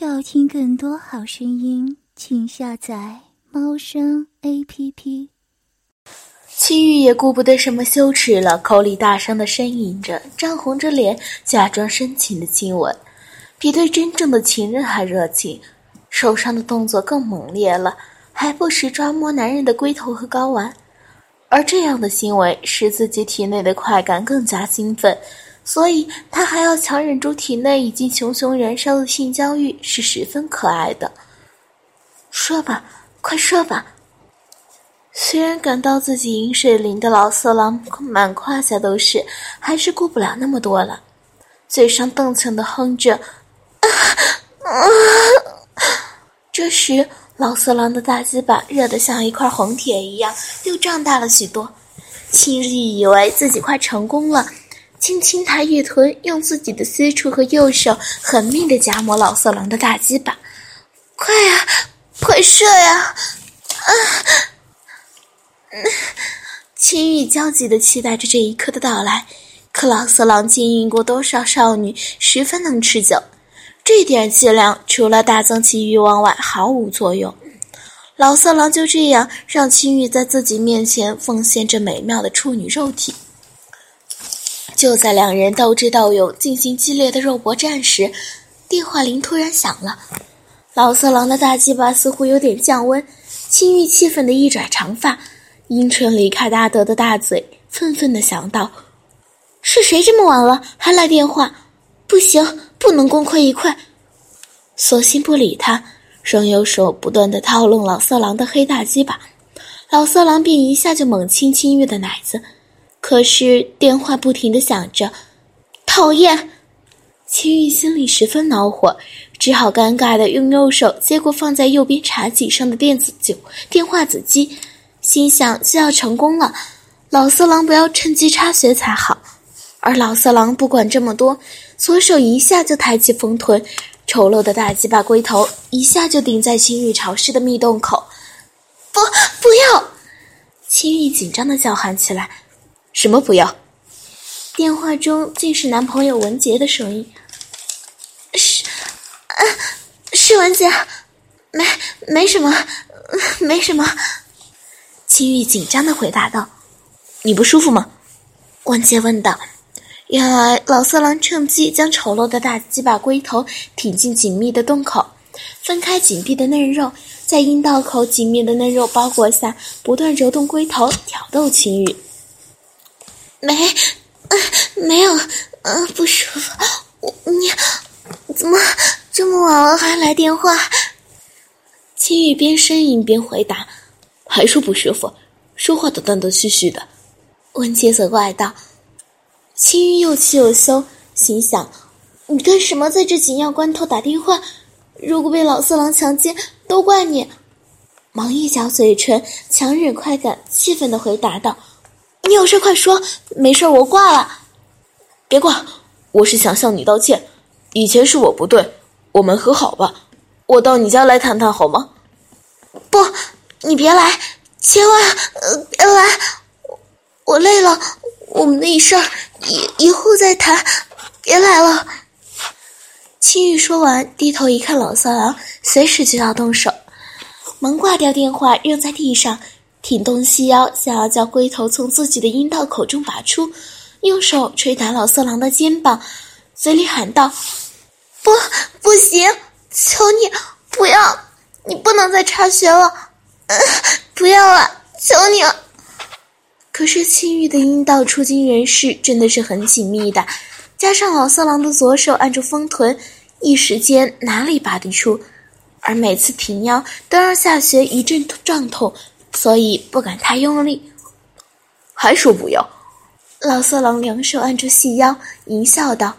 要听更多好声音，请下载猫声 A P P。青玉也顾不得什么羞耻了，口里大声的呻吟着，涨红着脸，假装深情的亲吻，比对真正的情人还热情，手上的动作更猛烈了，还不时抓摸男人的龟头和睾丸，而这样的行为使自己体内的快感更加兴奋。所以，他还要强忍住体内已经熊熊燃烧的性焦欲，是十分可爱的。说吧，快说吧！虽然感到自己饮水淋的老色狼满胯下都是，还是顾不了那么多了，嘴上瞪蹭的哼着。这时，老色狼的大鸡巴热得像一块红铁一样，又胀大了许多。青玉以为自己快成功了。轻轻抬玉臀，用自己的私处和右手狠命的夹磨老色狼的大鸡巴，快呀，快射呀！啊！青玉焦急的期待着这一刻的到来，可老色狼经营过多少少女，十分能持久，这点伎俩除了大增其欲望外毫无作用。老色狼就这样让青玉在自己面前奉献着美妙的处女肉体。就在两人斗智斗勇、进行激烈的肉搏战时，电话铃突然响了。老色狼的大鸡巴似乎有点降温，青玉气愤的一拽长发，阴唇离开大德的大嘴，愤愤的想到：“是谁这么晚了还来电话？不行，不能功亏一篑。”索性不理他，仍有手不断的套弄老色狼的黑大鸡巴，老色狼便一下就猛亲青玉的奶子。可是电话不停的响着，讨厌！青玉心里十分恼火，只好尴尬的用右手接过放在右边茶几上的电子酒电话子机，心想就要成功了，老色狼不要趁机插血才好。而老色狼不管这么多，左手一下就抬起丰臀，丑陋的大鸡巴龟头一下就顶在青玉潮湿的蜜洞口。不，不要！青玉紧张的叫喊起来。什么不要？电话中竟是男朋友文杰的声音。是，啊，是文杰，没，没什么，没什么。青玉紧张的回答道：“你不舒服吗？”文杰问道。原来老色狼趁机将丑陋的大鸡巴龟头挺进紧密的洞口，分开紧闭的嫩肉，在阴道口紧密的嫩肉包裹下，不断揉动龟头，挑逗青玉。没，嗯没有，嗯，不舒服。我你怎么这么晚了还来电话？青玉边呻吟边回答：“还说不舒服，说话都断断续续的。”温杰责怪道。青玉又气又羞，心想：“你干什么在这紧要关头打电话？如果被老色狼强奸，都怪你。”忙一嚼嘴唇，强忍快感，气愤的回答道。你有事快说，没事我挂了。别挂，我是想向你道歉，以前是我不对，我们和好吧。我到你家来谈谈好吗？不，你别来，千万别来，我累了，我们的事儿以以后再谈，别来了。青玉说完，低头一看老色狼，随时就要动手，忙挂掉电话，扔在地上。挺动细腰，想要将龟头从自己的阴道口中拔出，用手捶打老色狼的肩膀，嘴里喊道：“不，不行！求你不要！你不能再插血了！不要了！求你了！”可是青玉的阴道出精人士真的是很紧密的，加上老色狼的左手按住丰臀，一时间哪里拔得出？而每次挺腰都让下穴一阵胀痛。所以不敢太用力，还说不要。老色狼两手按住细腰，淫笑道：“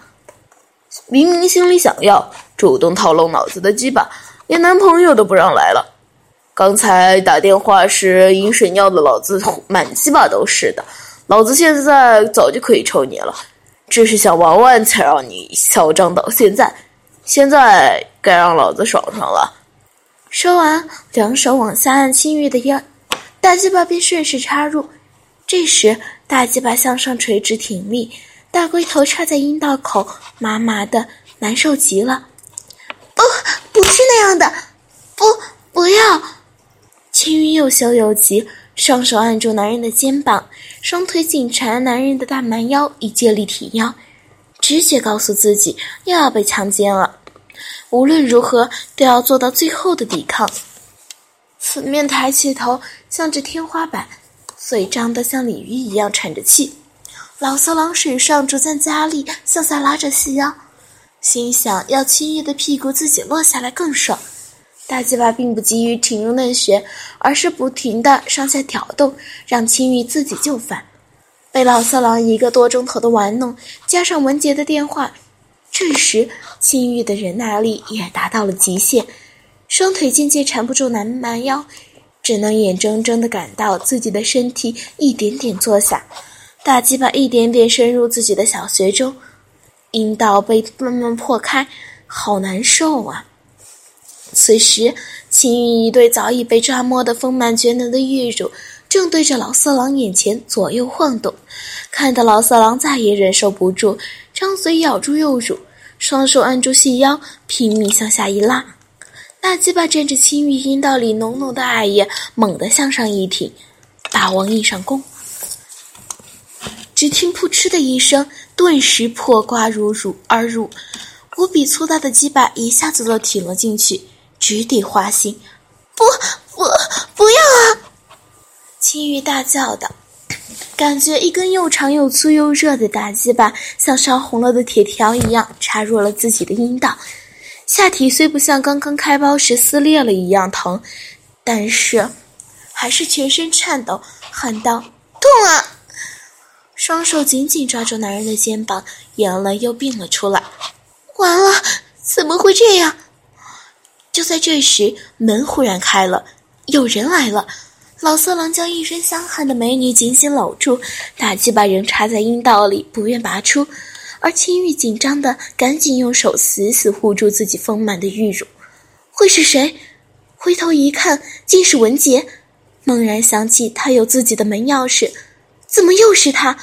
明明心里想要，主动套路脑子的鸡巴，连男朋友都不让来了。刚才打电话时饮水尿的老子满鸡巴都是的，老子现在早就可以抽你了，只是想玩玩才让你嚣张到现在。现在该让老子爽爽了。”说完，两手往下按青玉的腰。大鸡巴便顺势插入，这时大鸡巴向上垂直挺立，大龟头插在阴道口，麻麻的，难受极了。不，不是那样的，不，不要！青云又羞又急，双手按住男人的肩膀，双腿紧缠男人的大蛮腰，以借力挺腰，直觉告诉自己又要被强奸了。无论如何都要做到最后的抵抗。此面抬起头，向着天花板，嘴张得像鲤鱼一样喘着气。老色狼手上逐渐加力，向下拉着细腰，心想要青玉的屁股自己落下来更爽。大鸡巴并不急于停入嫩穴，而是不停地上下挑动，让青玉自己就范。被老色狼一个多钟头的玩弄，加上文杰的电话。这时，青玉的忍耐力也达到了极限，双腿渐渐缠不住男蛮腰，只能眼睁睁地感到自己的身体一点点坐下，大鸡巴一点点深入自己的小穴中，阴道被慢慢破开，好难受啊！此时，青玉一对早已被抓摸得丰满绝伦的玉乳，正对着老色狼眼前左右晃动，看得老色狼再也忍受不住，张嘴咬住右乳。双手按住细腰，拼命向下一拉，大鸡巴沾着青玉阴道里浓浓的艾叶，猛地向上一挺，大王硬上弓。只听“噗嗤”的一声，顿时破瓜如乳而入，无比粗大的鸡巴一下子都挺了进去，直抵花心。不不不要啊！青玉大叫道。感觉一根又长又粗又热的大鸡巴像烧红了的铁条一样插入了自己的阴道，下体虽不像刚刚开包时撕裂了一样疼，但是还是全身颤抖，喊道：“痛啊！”双手紧紧抓住男人的肩膀，眼泪又并了出来。完了，怎么会这样？就在这时，门忽然开了，有人来了。老色狼将一身香汗的美女紧紧搂住，大鸡巴仍插在阴道里，不愿拔出。而青玉紧张的赶紧用手死死护住自己丰满的玉乳。会是谁？回头一看，竟是文杰。猛然想起他有自己的门钥匙，怎么又是他？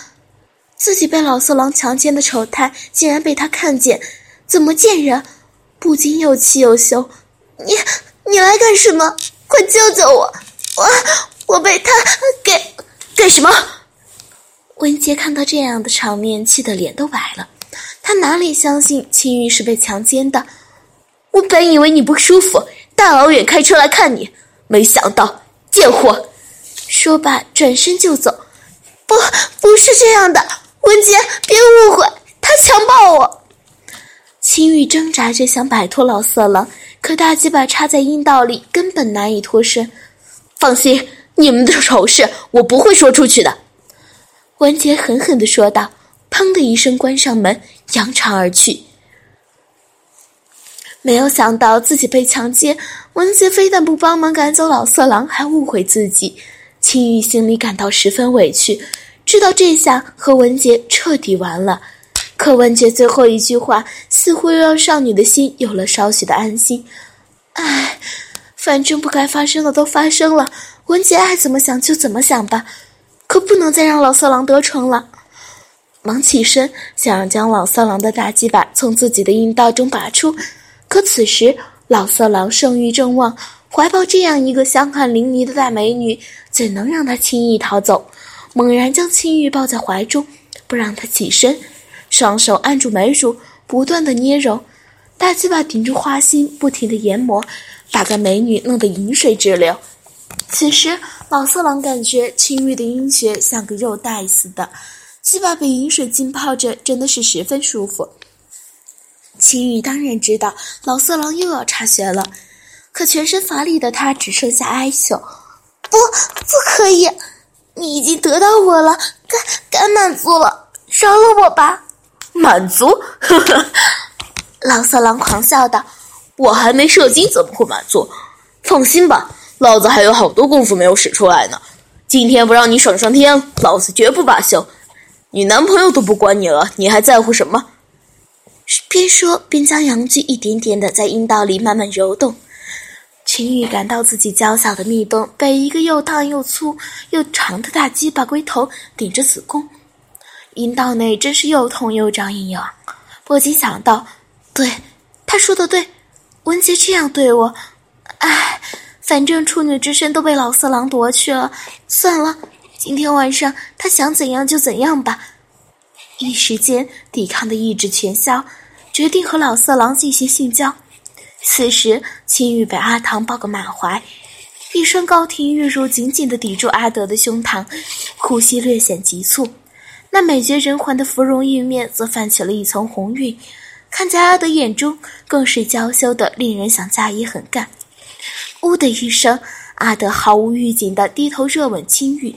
自己被老色狼强奸的丑态竟然被他看见，怎么贱人？不禁又气又羞。你你来干什么？快救救我！我我被他给干什么？文杰看到这样的场面，气得脸都白了。他哪里相信青玉是被强奸的？我本以为你不舒服，大老远开车来看你，没想到贱货！说罢转身就走。不，不是这样的，文杰，别误会，他强暴我。青玉挣扎着想摆脱老色狼，可大鸡巴插在阴道里，根本难以脱身。放心，你们的丑事我不会说出去的。”文杰狠狠地说道，砰的一声关上门，扬长而去。没有想到自己被强奸，文杰非但不帮忙赶走老色狼，还误会自己。青玉心里感到十分委屈，知道这下和文杰彻底完了。可文杰最后一句话，似乎又让少女的心有了少许的安心。唉。反正不该发生的都发生了，文杰爱怎么想就怎么想吧，可不能再让老色狼得逞了。忙起身，想要将老色狼的大鸡巴从自己的阴道中拔出，可此时老色狼盛欲正旺，怀抱这样一个香汗淋漓的大美女，怎能让他轻易逃走？猛然将青玉抱在怀中，不让她起身，双手按住美乳，不断的捏揉，大鸡巴顶住花心，不停的研磨。把个美女弄得饮水直流。此时，老色狼感觉青玉的阴穴像个肉袋似的，鸡巴被饮水浸泡着，真的是十分舒服。青玉当然知道老色狼又要插穴了，可全身乏力的他只剩下哀求：“不，不可以！你已经得到我了，该该满足了，饶了我吧！”满足？呵呵，老色狼狂笑道。我还没射精，怎么会满足？放心吧，老子还有好多功夫没有使出来呢。今天不让你爽上天，老子绝不罢休。你男朋友都不管你了，你还在乎什么？边说边将阳具一点点的在阴道里慢慢揉动。秦宇感到自己娇小的蜜洞被一个又烫又粗又长的大鸡巴龟头顶着子宫，阴道内真是又痛又胀又痒，不禁想到：对，他说的对。文杰这样对我，唉，反正处女之身都被老色狼夺去了，算了，今天晚上他想怎样就怎样吧。一时间，抵抗的意志全消，决定和老色狼进行性交。此时，青玉被阿唐抱个满怀，一双高挺玉乳紧紧地抵住阿德的胸膛，呼吸略显急促。那美绝人寰的芙蓉玉面则泛起了一层红晕，看在阿德眼中，更是娇羞的令人想加以狠干。呜的一声，阿德毫无预警地低头热吻青玉。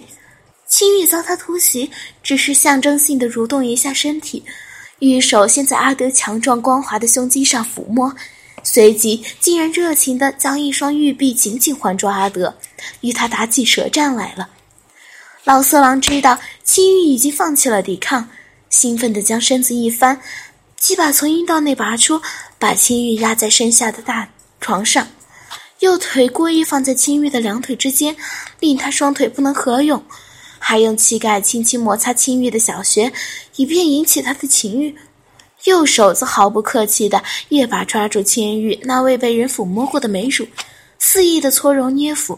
青玉遭他突袭，只是象征性的蠕动一下身体，玉手先在阿德强壮光滑的胸肌上抚摸，随即竟然热情的将一双玉臂紧紧环住阿德，与他打起舌战来了。老色狼知道青玉已经放弃了抵抗，兴奋的将身子一翻，鸡巴从阴道内拔出，把青玉压在身下的大床上，右腿故意放在青玉的两腿之间，令他双腿不能合拢。还用膝盖轻轻摩擦青玉的小穴，以便引起他的情欲；右手则毫不客气地一把抓住青玉那未被人抚摸过的美乳，肆意地搓揉捏抚，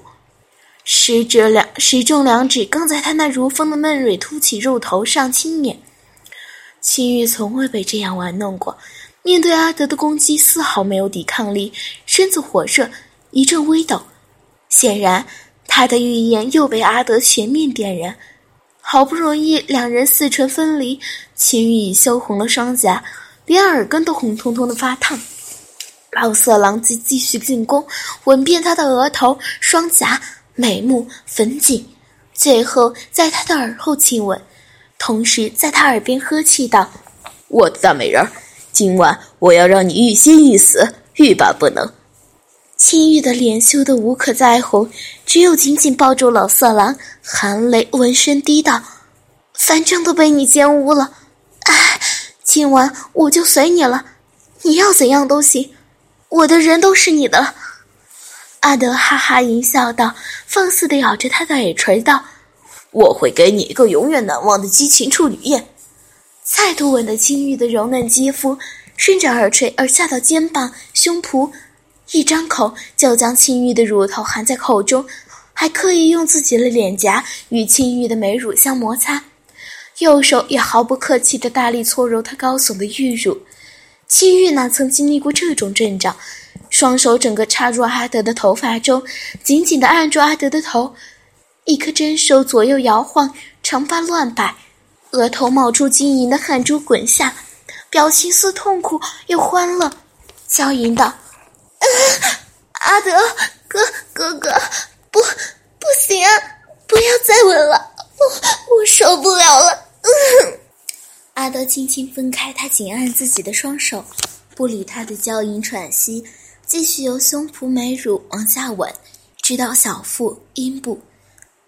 食指两食中两指刚在他那如风的嫩蕊凸起肉头上轻捻。青玉从未被这样玩弄过，面对阿德的攻击丝毫没有抵抗力，身子火热，一阵微抖，显然。他的欲焰又被阿德全面点燃，好不容易两人四唇分离，秦玉已羞红了双颊，连耳根都红彤彤的发烫。老色狼继继续进攻，吻遍他的额头、双颊、眉目、粉颈，最后在他的耳后亲吻，同时在他耳边呵气道：“我的大美人儿，今晚我要让你欲仙欲死，欲罢不能。”青玉的脸羞得无可再红，只有紧紧抱住老色狼，含泪闻声低道：“反正都被你奸污了，哎，今晚我就随你了，你要怎样都行，我的人都是你的了。”阿德哈哈淫笑道，放肆地咬着他的耳垂道：“我会给你一个永远难忘的激情处女宴。”再度吻得青玉的柔嫩肌肤，顺着耳垂而下到肩膀、胸脯。一张口就将青玉的乳头含在口中，还刻意用自己的脸颊与青玉的美乳相摩擦，右手也毫不客气地大力搓揉她高耸的玉乳。青玉哪曾经历过这种阵仗，双手整个插入阿德的头发中，紧紧地按住阿德的头，一颗真手左右摇晃，长发乱摆，额头冒出晶莹的汗珠滚下，表情似痛苦又欢乐，娇吟道。阿德哥哥哥，不，不行，不要再吻了，我我受不了了。阿德轻轻分开他紧按自己的双手，不理他的娇吟喘息，继续由胸脯美乳往下吻，直到小腹阴部，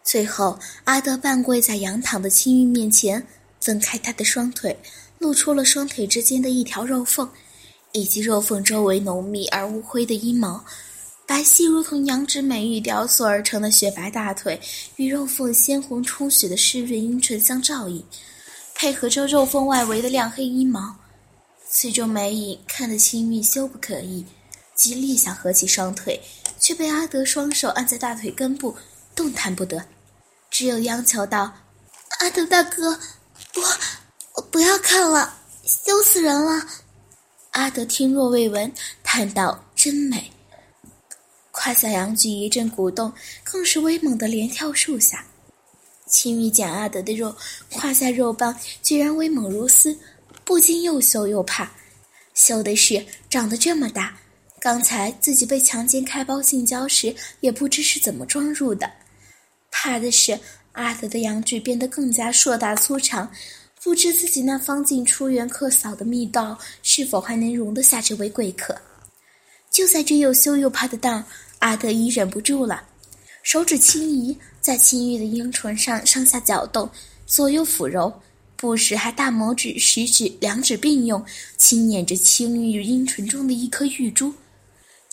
最后阿德半跪在仰躺的青玉面前，分开他的双腿，露出了双腿之间的一条肉缝。以及肉缝周围浓密而乌灰的阴毛，白皙如同羊脂美玉雕塑而成的雪白大腿，与肉缝鲜红充血的湿润阴唇相照应，配合着肉缝外围的亮黑阴毛，此种美影看得青玉羞不可抑，极力想合起双腿，却被阿德双手按在大腿根部，动弹不得，只有央求道：“阿德大哥，不我不要看了，羞死人了。”阿德听若未闻，叹道：“真美。”胯下羊具一阵鼓动，更是威猛的连跳数下。青玉见阿德的肉胯下肉棒居然威猛如斯，不禁又羞又怕。羞的是长得这么大，刚才自己被强奸开包性交时，也不知是怎么装入的；怕的是阿德的羊具变得更加硕大粗长。不知自己那方进出园客嫂的密道是否还能容得下这位贵客？就在这又羞又怕的当，阿德已忍不住了，手指轻移，在青玉的樱唇上上下搅动，左右抚揉，不时还大拇指、食指两指并用，轻捻着青玉樱唇中的一颗玉珠。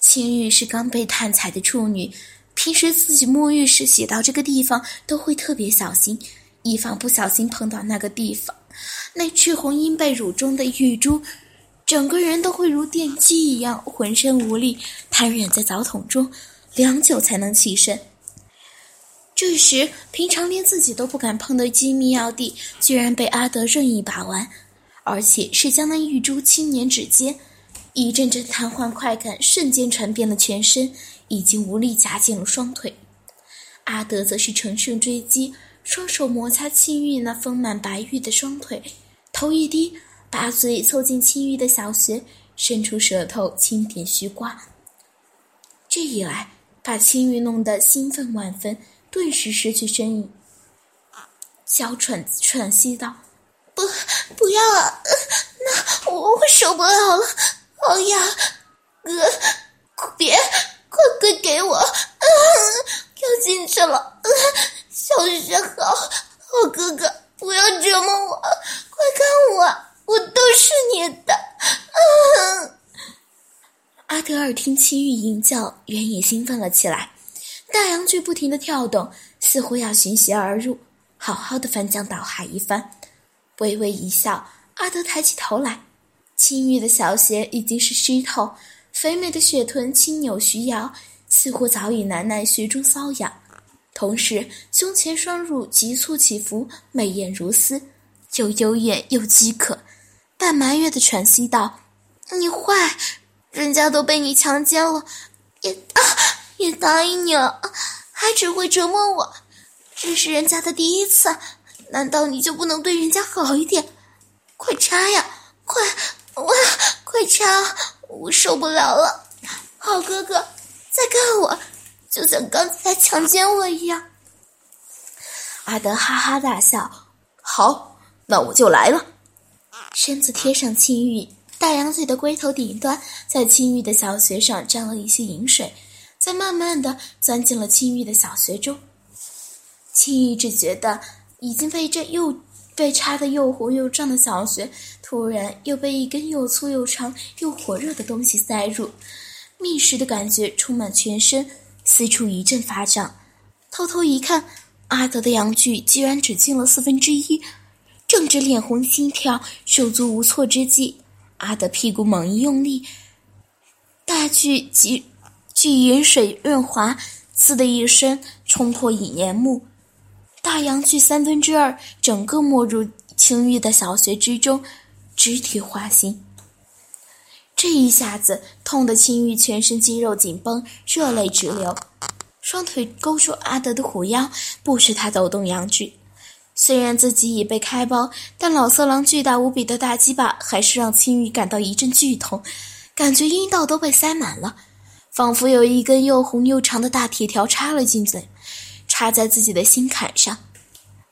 青玉是刚被探采的处女，平时自己沐浴时洗到这个地方都会特别小心，以防不小心碰到那个地方。那赤红阴被乳中的玉珠，整个人都会如电击一样，浑身无力，瘫软在澡桶中，良久才能起身。这时，平常连自己都不敢碰的机密要地，居然被阿德任意把玩，而且是将那玉珠轻捻指尖，一阵阵瘫痪快感瞬间传遍了全身，已经无力夹紧了双腿。阿德则是乘胜追击，双手摩擦青玉那丰满白玉的双腿，头一低。把嘴凑近青玉的小穴，伸出舌头轻点须瓜。这一来，把青玉弄得兴奋万分，顿时失去声音，娇喘喘息道：“不，不要啊！那我我受不了了！好呀，哥，别，快快给我！啊要进去了！小穴好，好哥哥，不要折磨我！快看我！”我都是你的，阿德尔听青玉吟叫，原也兴奋了起来。大阳具不停的跳动，似乎要寻邪而入，好好的翻江倒海一番。微微一笑，阿德抬起头来，青玉的小鞋已经是湿透，肥美的雪臀轻扭徐摇，似乎早已难耐穴中瘙痒，同时胸前双乳急促起伏，美艳如丝，又幽怨又饥渴。半埋怨的喘息道：“你坏，人家都被你强奸了，也啊也答应你了，还只会折磨我，这是人家的第一次，难道你就不能对人家好一点？快插呀，快，哇，快插，我受不了了！好哥哥，再干我，就像刚才强奸我一样。”阿德哈哈大笑：“好，那我就来了。”身子贴上青玉，大羊嘴的龟头顶端在青玉的小穴上沾了一些饮水，再慢慢的钻进了青玉的小穴中。青玉只觉得已经被这又被插的又红又胀的小穴，突然又被一根又粗又长又火热的东西塞入，觅食的感觉充满全身，四处一阵发胀。偷偷一看，阿德的阳具居然只进了四分之一。正值脸红心跳、手足无措之际，阿德屁股猛一用力，大巨即巨云水润滑，呲的一声冲破引檐幕，大阳具三分之二整个没入青玉的小穴之中，肢体滑行。这一下子痛得青玉全身肌肉紧绷，热泪直流，双腿勾住阿德的虎腰，不许他抖动阳具。虽然自己已被开包，但老色狼巨大无比的大鸡巴还是让青玉感到一阵剧痛，感觉阴道都被塞满了，仿佛有一根又红又长的大铁条插了进去，插在自己的心坎上。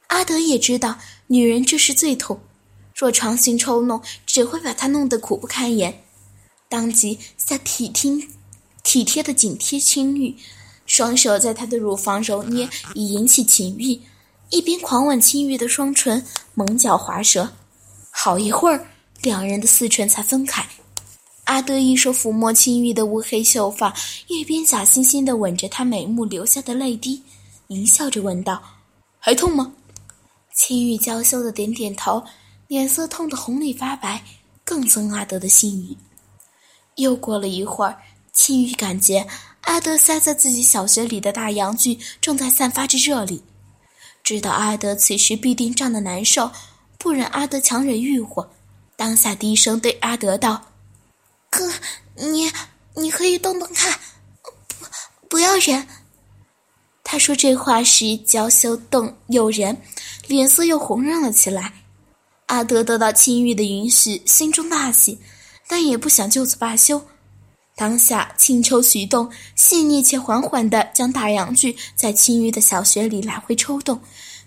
阿德也知道女人这是最痛，若强行抽弄，只会把她弄得苦不堪言，当即下体听体贴的紧贴青玉，双手在她的乳房揉捏，以引起情欲。一边狂吻青玉的双唇，猛脚滑舌，好一会儿，两人的四唇才分开。阿德一手抚摸青玉的乌黑秀发，一边假惺惺的吻着她眉目流下的泪滴，淫笑着问道：“还痛吗？”青玉娇羞的点点头，脸色痛得红里发白，更增阿德的性欲。又过了一会儿，青玉感觉阿德塞在自己小穴里的大阳具正在散发着热力。知道阿德此时必定胀得难受，不忍阿德强忍欲火，当下低声对阿德道：“哥，你你可以动动看，不不要忍。”他说这话时娇羞动诱人，脸色又红润了起来。阿德得到青玉的允许，心中大喜，但也不想就此罢休。当下轻抽徐动，细腻且缓缓地将大阳具在青玉的小穴里来回抽动，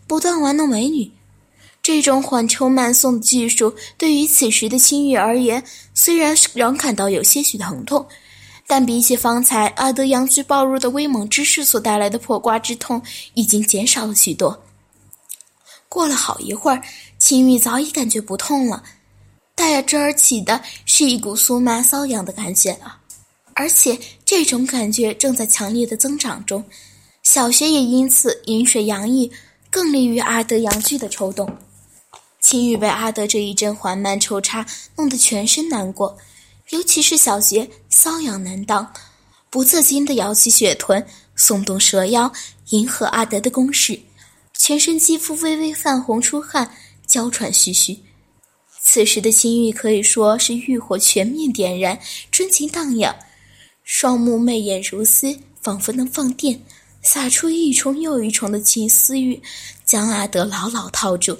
不断玩弄美女。这种缓抽慢送的技术，对于此时的青玉而言，虽然仍感到有些许疼痛，但比起方才阿德阳具暴入的威猛之势所带来的破瓜之痛，已经减少了许多。过了好一会儿，青玉早已感觉不痛了，带之而起的是一股酥麻瘙痒的感觉了。而且这种感觉正在强烈的增长中，小学也因此饮水洋溢，更利于阿德阳具的抽动。青玉被阿德这一阵缓慢抽插弄得全身难过，尤其是小学瘙痒难当，不自禁地摇起雪臀，耸动蛇腰，迎合阿德的攻势，全身肌肤微微泛红出汗，娇喘吁吁。此时的青玉可以说是欲火全面点燃，春情荡漾，双目媚眼如丝，仿佛能放电，撒出一重又一重的情丝玉，将阿德牢牢套住。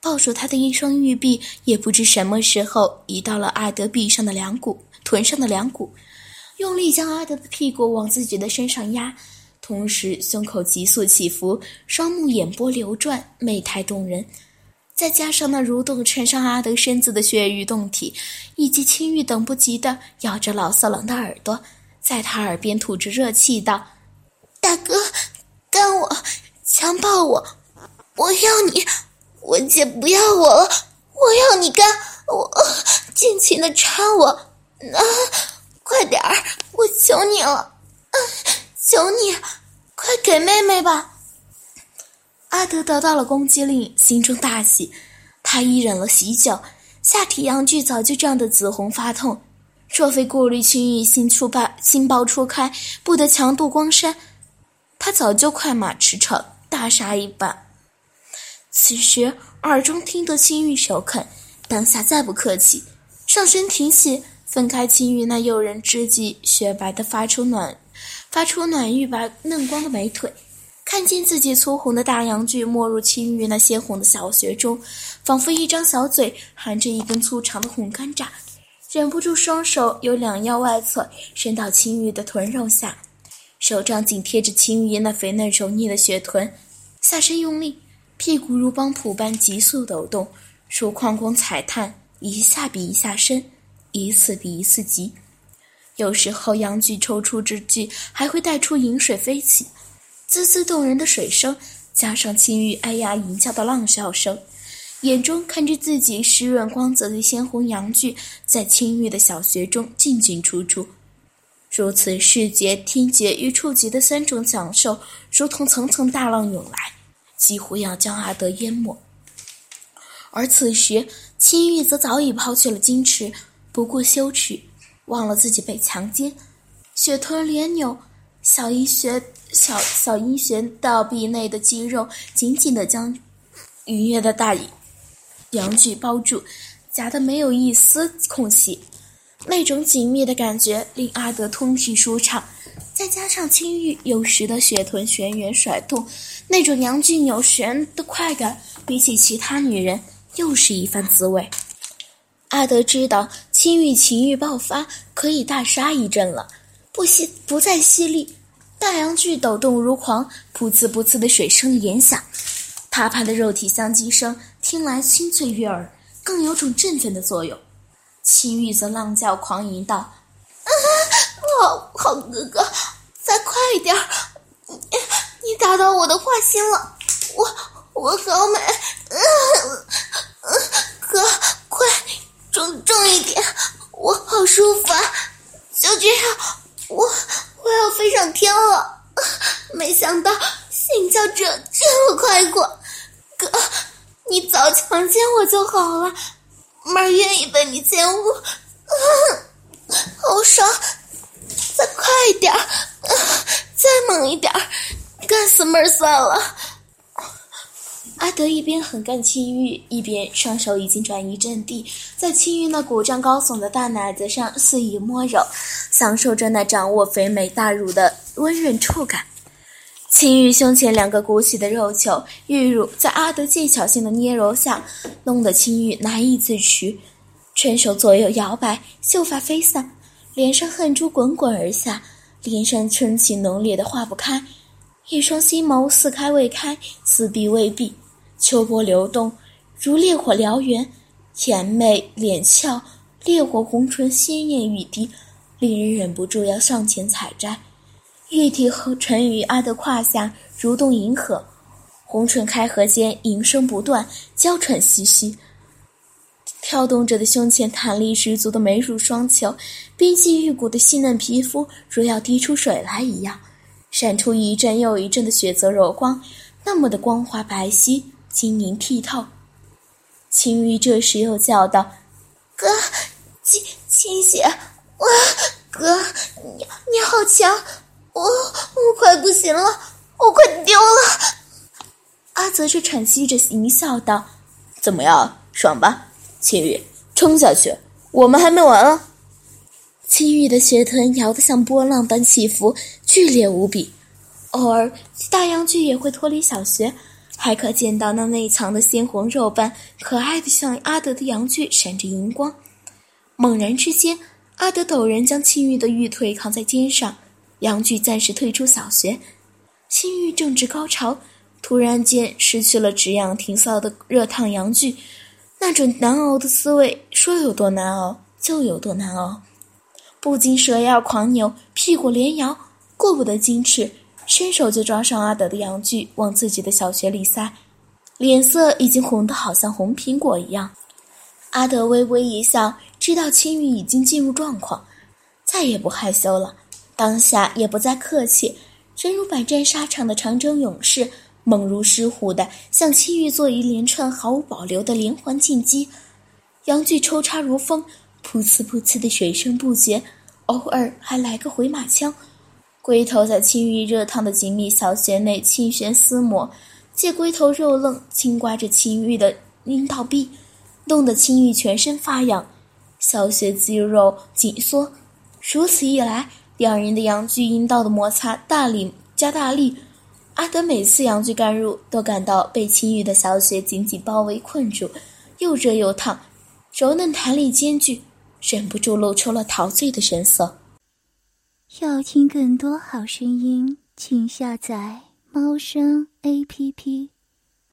抱住他的一双玉臂，也不知什么时候移到了阿德臂上的两股、臀上的两股，用力将阿德的屁股往自己的身上压，同时胸口急速起伏，双目眼波流转，媚态动人。再加上那蠕动缠上阿德身子的血玉动体，以及青玉等不及的咬着老色狼的耳朵，在他耳边吐着热气道：“大哥，干我，强暴我，我要你。”我姐不要我了，我要你干，我尽情的插我，啊，快点儿，我求你了，啊，求你，快给妹妹吧。阿德得到了攻击令，心中大喜，他已忍了许久，下体阳具早就胀得紫红发痛，若非顾虑青玉心出爆心爆初开，不得强度光山，他早就快马驰骋，大杀一般。此时耳中听得青玉首肯，当下再不客气，上身挺起，分开青玉那诱人之际，雪白的发出暖，发出暖玉白嫩光的美腿，看见自己粗红的大阳具没入青玉那鲜红的小穴中，仿佛一张小嘴含着一根粗长的红甘蔗，忍不住双手由两腰外侧伸到青玉的臀肉下，手掌紧贴着青玉那肥嫩柔腻的雪臀，下身用力。屁股如帮浦般急速抖动，如矿工踩炭，一下比一下深，一次比一次急。有时候阳具抽出之际，还会带出饮水飞起，滋滋动人的水声，加上青玉哎呀吟叫的浪笑声，眼中看着自己湿润光泽的鲜红阳具在青玉的小穴中进进出出，如此视觉、听觉与触觉的三种享受，如同层层大浪涌来。几乎要将阿德淹没，而此时青玉则早已抛弃了矜持，不顾羞耻，忘了自己被强奸，血臀连扭，小阴穴小小阴穴到壁内的肌肉紧紧地将愉悦的大阳具包住，夹得没有一丝空隙，那种紧密的感觉令阿德通体舒畅。再加上青玉有时的雪臀旋圆甩动，那种阳具扭旋的快感，比起其他女人又是一番滋味。阿德知道青玉情欲爆发，可以大杀一阵了，不惜不再犀利，大阳具抖动如狂，噗呲噗呲的水声连响，啪啪的肉体相击声听来清脆悦耳，更有种振奋的作用。青玉则浪叫狂吟道。啊好好哥哥，再快一点！你你打到我的花心了，我我好美，哥快重重一点，我好舒服啊！就这样，我我要飞上天了。没想到心跳这这么快过，哥，你早强奸我就好了，妹儿愿意被你奸污，啊好爽！再快一点儿，再猛一点儿，干死妹儿算了。阿德一边狠干青玉，一边双手已经转移阵地，在青玉那鼓胀高耸的大奶子上肆意摸揉，享受着那掌握肥美大乳的温润触感。青玉胸前两个鼓起的肉球，玉乳在阿德技巧性的捏揉下，弄得青玉难以自持，拳手左右摇摆，秀发飞散。脸上汗珠滚滚而下，脸上春情浓烈的化不开，一双心眸似开未开，似闭未闭，秋波流动，如烈火燎原，甜美脸俏，烈火红唇鲜艳欲滴，令人忍不住要上前采摘。玉体和沉于阿的胯下，蠕动银河，红唇开合间，吟声不断，娇喘吁吁。跳动着的胸前，弹力十足的美乳双球，冰肌玉骨的细嫩皮肤，如要滴出水来一样，闪出一阵又一阵的血泽柔光，那么的光滑白皙、晶莹剔透。青玉这时又叫道：“哥，亲亲血，我哥，你你好强，我我快不行了，我快丢了。”阿泽却喘息着，淫笑道：“怎么样，爽吧？青玉，冲下去，我们还没完啊！”青玉的血臀摇得像波浪般起伏，剧烈无比。偶尔，大阳具也会脱离小穴，还可见到那内藏的鲜红肉瓣，可爱的像阿德的阳具闪着荧光。猛然之间，阿德陡然将青玉的玉腿扛在肩上，阳具暂时退出小穴。青玉正值高潮。突然间失去了止痒停骚的热烫阳具，那种难熬的滋味，说有多难熬就有多难熬。不禁蛇腰狂扭，屁股连摇，过不得矜持，伸手就抓上阿德的阳具往自己的小穴里塞，脸色已经红得好像红苹果一样。阿德微微一笑，知道青玉已经进入状况，再也不害羞了，当下也不再客气，真如百战沙场的长征勇士。猛如狮虎的向青玉做一连串毫无保留的连环进击，阳具抽插如风，噗呲噗呲的水声不绝，偶尔还来个回马枪，龟头在青玉热烫的紧密小穴内轻旋撕磨，借龟头肉愣轻刮着青玉的阴道壁，弄得青玉全身发痒，小穴肌肉紧缩，如此一来，两人的阳具阴道的摩擦大力加大力。阿德每次阳具干入，都感到被青玉的小穴紧紧包围困住，又热又烫，柔嫩弹力兼具，忍不住露出了陶醉的神色。要听更多好声音，请下载猫声 A P P。